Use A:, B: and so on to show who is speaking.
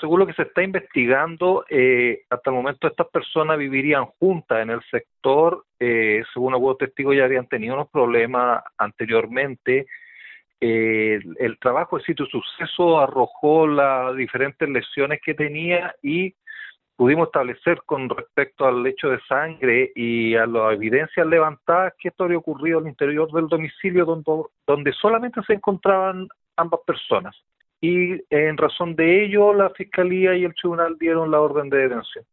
A: Según lo que se está investigando, eh, hasta el momento estas personas vivirían juntas en el sector. Eh, según algunos testigos ya habían tenido unos problemas anteriormente. Eh, el trabajo de sitio suceso arrojó las diferentes lesiones que tenía y pudimos establecer con respecto al hecho de sangre y a las evidencias levantadas que esto había ocurrido al interior del domicilio donde, donde solamente se encontraban ambas personas y en razón de ello la Fiscalía y el Tribunal dieron la orden de detención.